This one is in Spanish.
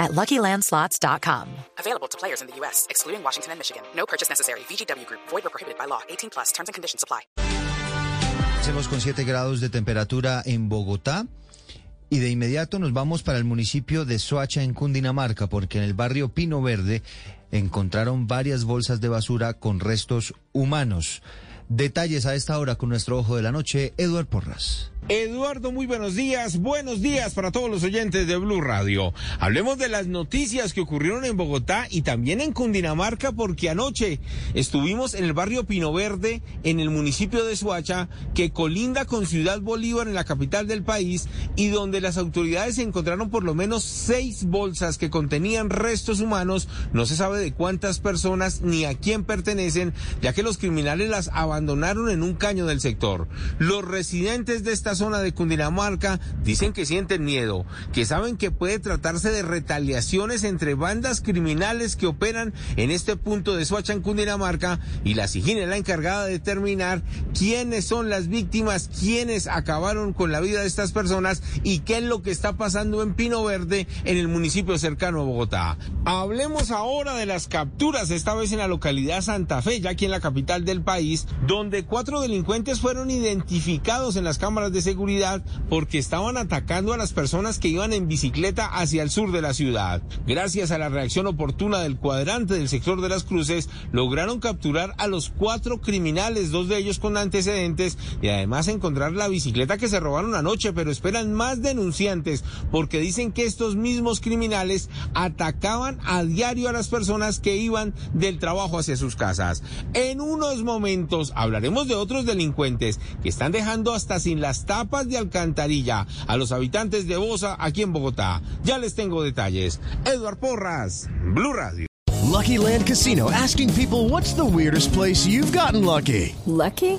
at LuckyLandSlots.com. Available to players in the U.S., excluding Washington and Michigan. No purchase necessary. VGW Group. Void or prohibited by law. 18 plus. Terms and conditions apply. Hacemos con 7 grados de temperatura en Bogotá. Y de inmediato nos vamos para el municipio de Soacha, en Cundinamarca, porque en el barrio Pino Verde encontraron varias bolsas de basura con restos humanos. Detalles a esta hora con nuestro ojo de la noche, Eduard Porras. Eduardo, muy buenos días. Buenos días para todos los oyentes de Blue Radio. Hablemos de las noticias que ocurrieron en Bogotá y también en Cundinamarca, porque anoche estuvimos en el barrio Pino Verde, en el municipio de Suacha, que colinda con Ciudad Bolívar, en la capital del país, y donde las autoridades encontraron por lo menos seis bolsas que contenían restos humanos. No se sabe de cuántas personas ni a quién pertenecen, ya que los criminales las abandonaron en un caño del sector. Los residentes de esta zona de Cundinamarca dicen que sienten miedo, que saben que puede tratarse de retaliaciones entre bandas criminales que operan en este punto de Soacha en Cundinamarca y la SIGIN es la encargada de determinar quiénes son las víctimas, quiénes acabaron con la vida de estas personas y qué es lo que está pasando en Pino Verde en el municipio cercano a Bogotá. Hablemos ahora de las capturas, esta vez en la localidad Santa Fe, ya aquí en la capital del país, donde cuatro delincuentes fueron identificados en las cámaras de seguridad porque estaban atacando a las personas que iban en bicicleta hacia el sur de la ciudad. Gracias a la reacción oportuna del cuadrante del sector de las cruces, lograron capturar a los cuatro criminales, dos de ellos con antecedentes, y además encontrar la bicicleta que se robaron anoche, pero esperan más denunciantes porque dicen que estos mismos criminales atacaban a diario a las personas que iban del trabajo hacia sus casas. En unos momentos hablaremos de otros delincuentes que están dejando hasta sin las tapas de alcantarilla a los habitantes de Bosa aquí en Bogotá. Ya les tengo detalles. Eduard Porras, Blue Radio. Lucky Land Casino asking people what's the weirdest place you've gotten lucky? Lucky?